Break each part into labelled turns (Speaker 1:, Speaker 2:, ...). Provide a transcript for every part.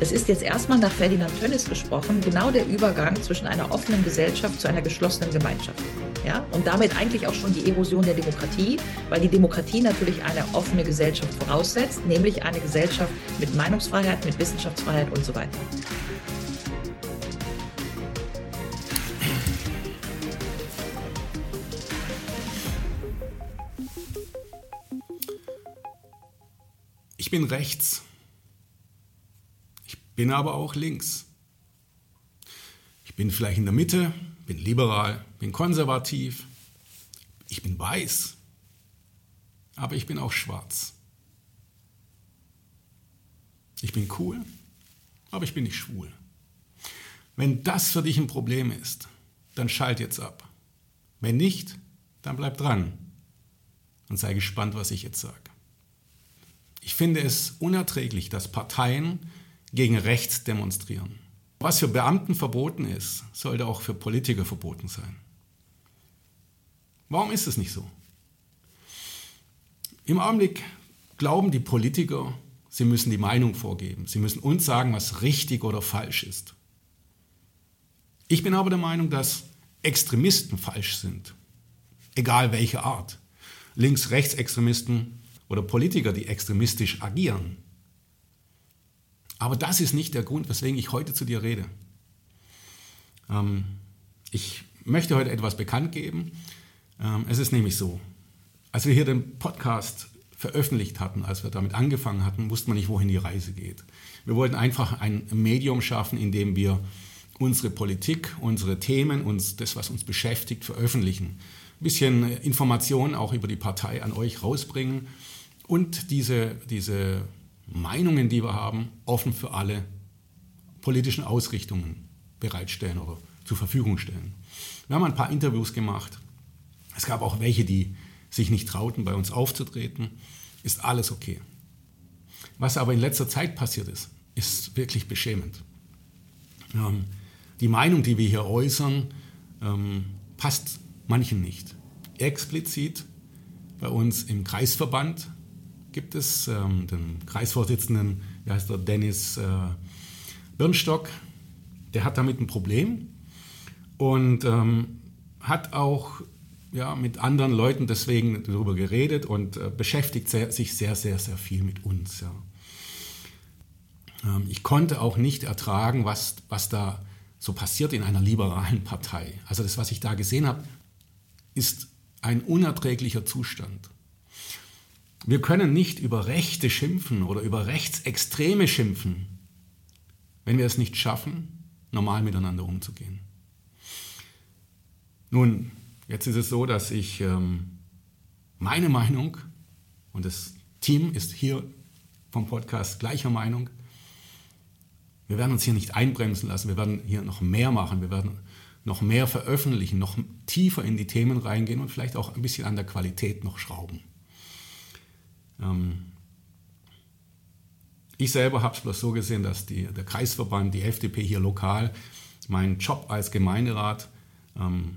Speaker 1: Es ist jetzt erstmal nach Ferdinand Tönnies gesprochen, genau der Übergang zwischen einer offenen Gesellschaft zu einer geschlossenen Gemeinschaft. Ja? Und damit eigentlich auch schon die Erosion der Demokratie, weil die Demokratie natürlich eine offene Gesellschaft voraussetzt, nämlich eine Gesellschaft mit Meinungsfreiheit, mit Wissenschaftsfreiheit und so weiter.
Speaker 2: Ich bin rechts. Ich bin aber auch links. Ich bin vielleicht in der Mitte, bin liberal, bin konservativ. Ich bin weiß. Aber ich bin auch schwarz. Ich bin cool, aber ich bin nicht schwul. Wenn das für dich ein Problem ist, dann schalt jetzt ab. Wenn nicht, dann bleib dran und sei gespannt, was ich jetzt sage. Ich finde es unerträglich, dass Parteien gegen rechts demonstrieren. Was für Beamten verboten ist, sollte auch für Politiker verboten sein. Warum ist es nicht so? Im Augenblick glauben die Politiker, sie müssen die Meinung vorgeben. Sie müssen uns sagen, was richtig oder falsch ist. Ich bin aber der Meinung, dass Extremisten falsch sind. Egal welche Art. Links-Rechts-Extremisten oder Politiker, die extremistisch agieren. Aber das ist nicht der Grund, weswegen ich heute zu dir rede. Ähm, ich möchte heute etwas bekannt geben. Ähm, es ist nämlich so, als wir hier den Podcast veröffentlicht hatten, als wir damit angefangen hatten, wusste man nicht, wohin die Reise geht. Wir wollten einfach ein Medium schaffen, in dem wir unsere Politik, unsere Themen, uns, das, was uns beschäftigt, veröffentlichen. Ein bisschen Informationen auch über die Partei an euch rausbringen und diese, diese Meinungen, die wir haben, offen für alle politischen Ausrichtungen bereitstellen oder zur Verfügung stellen. Wir haben ein paar Interviews gemacht. Es gab auch welche, die sich nicht trauten, bei uns aufzutreten. Ist alles okay. Was aber in letzter Zeit passiert ist, ist wirklich beschämend. Ähm, die Meinung, die wir hier äußern, ähm, passt manchen nicht. Explizit bei uns im Kreisverband gibt es ähm, den Kreisvorsitzenden, wie heißt der, Dennis äh, Birnstock, der hat damit ein Problem und ähm, hat auch ja, mit anderen Leuten deswegen darüber geredet und äh, beschäftigt sehr, sich sehr, sehr, sehr viel mit uns. Ja. Ähm, ich konnte auch nicht ertragen, was, was da so passiert in einer liberalen Partei. Also das, was ich da gesehen habe, ist ein unerträglicher Zustand. Wir können nicht über Rechte schimpfen oder über Rechtsextreme schimpfen, wenn wir es nicht schaffen, normal miteinander umzugehen. Nun, jetzt ist es so, dass ich ähm, meine Meinung, und das Team ist hier vom Podcast gleicher Meinung, wir werden uns hier nicht einbremsen lassen, wir werden hier noch mehr machen, wir werden noch mehr veröffentlichen, noch tiefer in die Themen reingehen und vielleicht auch ein bisschen an der Qualität noch schrauben. Ähm, ich selber habe es bloß so gesehen, dass die, der Kreisverband, die FDP hier lokal, mein Job als Gemeinderat ähm,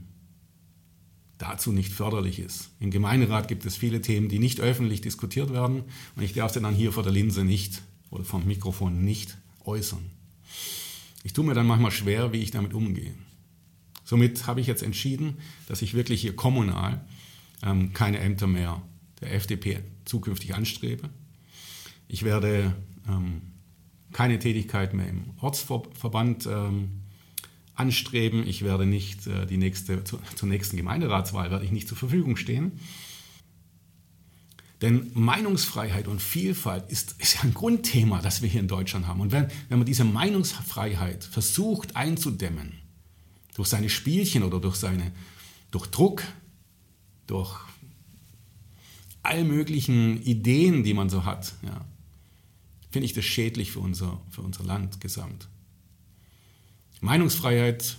Speaker 2: dazu nicht förderlich ist. Im Gemeinderat gibt es viele Themen, die nicht öffentlich diskutiert werden und ich darf sie dann hier vor der Linse nicht oder vom Mikrofon nicht äußern. Ich tue mir dann manchmal schwer, wie ich damit umgehe. Somit habe ich jetzt entschieden, dass ich wirklich hier kommunal ähm, keine Ämter mehr der FDP zukünftig anstrebe. Ich werde ähm, keine Tätigkeit mehr im Ortsverband ähm, anstreben. Ich werde nicht äh, die nächste, zu, zur nächsten Gemeinderatswahl werde ich nicht zur Verfügung stehen. Denn Meinungsfreiheit und Vielfalt ist, ist ein Grundthema, das wir hier in Deutschland haben. Und wenn, wenn man diese Meinungsfreiheit versucht einzudämmen, durch seine Spielchen oder durch, seine, durch Druck, durch all möglichen Ideen, die man so hat, ja, finde ich das schädlich für unser, für unser Land gesamt. Meinungsfreiheit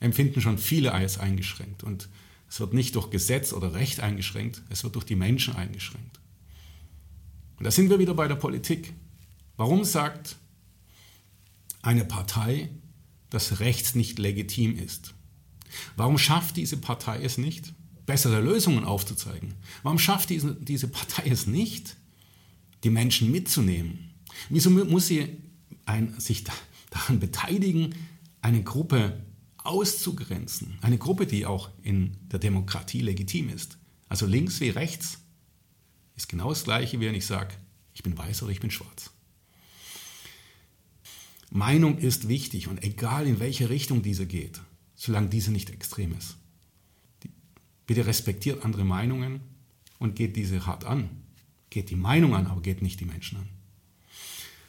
Speaker 2: empfinden schon viele als eingeschränkt und es wird nicht durch Gesetz oder Recht eingeschränkt, es wird durch die Menschen eingeschränkt. Und da sind wir wieder bei der Politik. Warum sagt eine Partei, dass rechts nicht legitim ist? Warum schafft diese Partei es nicht, bessere Lösungen aufzuzeigen. Warum schafft diese, diese Partei es nicht, die Menschen mitzunehmen? Wieso muss sie ein, sich daran beteiligen, eine Gruppe auszugrenzen, eine Gruppe, die auch in der Demokratie legitim ist. Also links wie rechts ist genau das gleiche, wie wenn ich sage, ich bin weiß oder ich bin schwarz. Meinung ist wichtig und egal in welche Richtung diese geht, solange diese nicht extrem ist. Bitte respektiert andere Meinungen und geht diese hart an. Geht die Meinung an, aber geht nicht die Menschen an.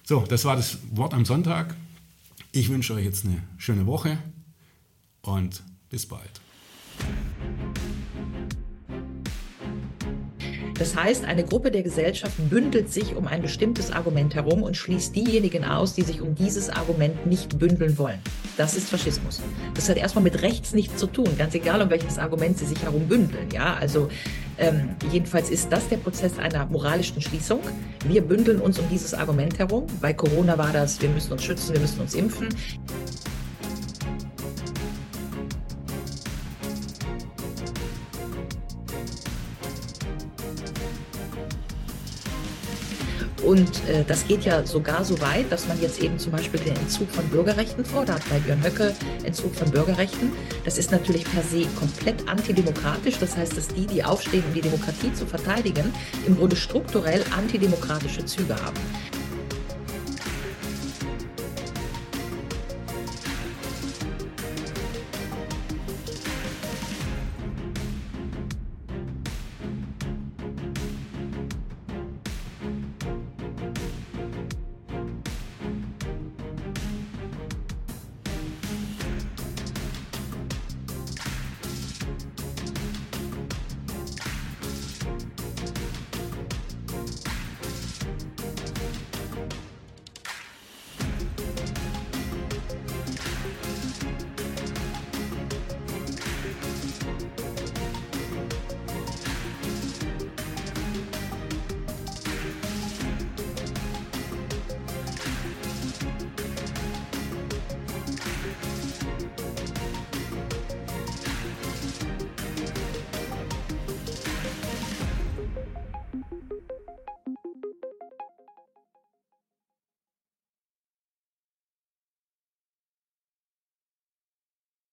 Speaker 2: So, das war das Wort am Sonntag. Ich wünsche euch jetzt eine schöne Woche und bis bald.
Speaker 1: Das heißt, eine Gruppe der Gesellschaft bündelt sich um ein bestimmtes Argument herum und schließt diejenigen aus, die sich um dieses Argument nicht bündeln wollen. Das ist Faschismus. Das hat erstmal mit rechts nichts zu tun, ganz egal, um welches Argument sie sich herum bündeln. Ja, also ähm, jedenfalls ist das der Prozess einer moralischen Schließung. Wir bündeln uns um dieses Argument herum. Bei Corona war das, wir müssen uns schützen, wir müssen uns impfen. Und äh, das geht ja sogar so weit, dass man jetzt eben zum Beispiel den Entzug von Bürgerrechten fordert. Bei Björn Höcke Entzug von Bürgerrechten. Das ist natürlich per se komplett antidemokratisch. Das heißt, dass die, die aufstehen, um die Demokratie zu verteidigen, im Grunde strukturell antidemokratische Züge haben.